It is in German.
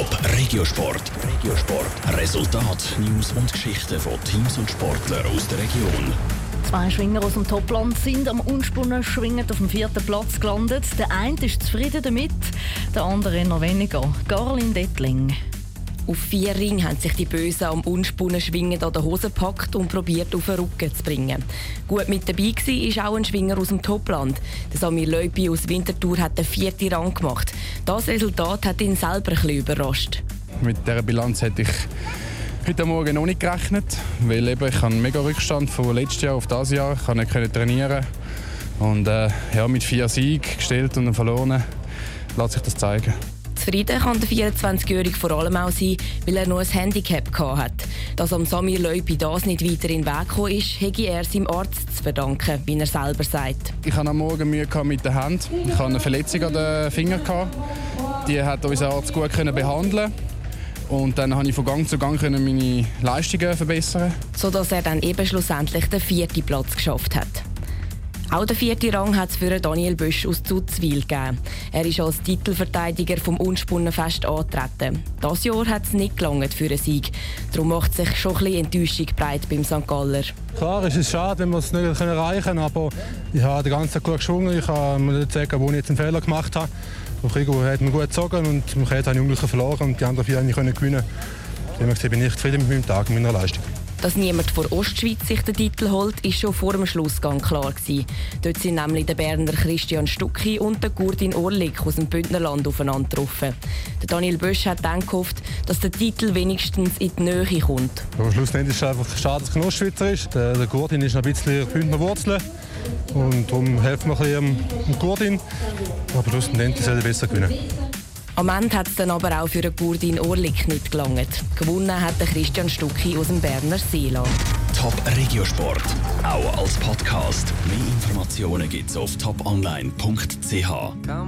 Top Regiosport. Regiosport. Resultat, News und Geschichten von Teams und Sportlern aus der Region. Zwei Schwinger aus dem Topland sind am unspunnen schwingend auf dem vierten Platz gelandet. Der eine ist zufrieden damit, der andere noch weniger. Garlin Dettling. Auf vier Ringen haben sich die Bösen am unspunnen Schwingen an der Hose gepackt und probiert auf den Rücken zu bringen. Gut mit dabei war auch ein Schwinger aus dem Topland. Der Samir Leupi aus Winterthur hat den vierten Rang gemacht. Das Resultat hat ihn selber ein überrascht. Mit dieser Bilanz hätte ich heute Morgen noch nicht gerechnet, weil eben ich einen mega Rückstand von letztes Jahr auf dieses Jahr. Ich konnte nicht trainieren und äh, ja, mit vier Siegen gestellt und verloren lässt sich das zeigen. Zufrieden kann der 24-Jährige vor allem auch sein, weil er nur ein Handicap hatte. Dass am Samir Leupi das nicht weiter in den Weg gekommen ist, hätte er seinem Arzt zu verdanken, wie er selber sagt. Ich hatte am Morgen Mühe mit der Hand. Ich hatte eine Verletzung an den Fingern. Die hat unser Arzt gut behandeln und dann konnte ich von Gang zu Gang meine Leistungen verbessern. Sodass er dann eben schlussendlich den vierten Platz geschafft hat. Auch den vierten Rang hat es für Daniel Bösch aus Zuzwil gegeben. Er ist als Titelverteidiger vom Unspunnenfest angetreten. Das Jahr hat es nicht gelangt für einen Sieg. Darum macht sich schon ein bisschen Enttäuschung breit beim St. Galler. Klar, es ist schade, wenn wir es nicht erreichen können, aber ich habe den ganzen Tag gut geschwungen. Ich kann mir nicht sagen, wo ich jetzt einen Fehler gemacht habe. Auf Rigo hat mir gut gezogen und Kette habe ich unglücklich verloren und die anderen vier können gewinnen. Deswegen bin ich zufrieden mit meinem Tag und meiner Leistung. Dass niemand vor Ostschweiz sich den Titel holt, ist schon vor dem Schlussgang klar gewesen. Dort sind nämlich der Berner Christian Stucki und der Gurdin Orlik aus dem Bündnerland aufeinander getroffen. Der Daniel Bösch hat dann gehofft, dass der Titel wenigstens in die Nähe kommt. Am Schlussendlich ist es einfach schade, dass es Ostschweizer ist. Der, der Gurdin ist ein bisschen Bündner Wurzeln. Und darum helfen wir ein bisschen dem Gurdin. Aber schlussendlich soll er besser gewinnen. Am Ende hat es dann aber auch für den Gurdin Orlik nicht gelangt. Gewonnen hat der Christian Stucki aus dem Berner Seeland. Top Regiosport, auch als Podcast. Mehr Informationen gibt's auf toponline.ch.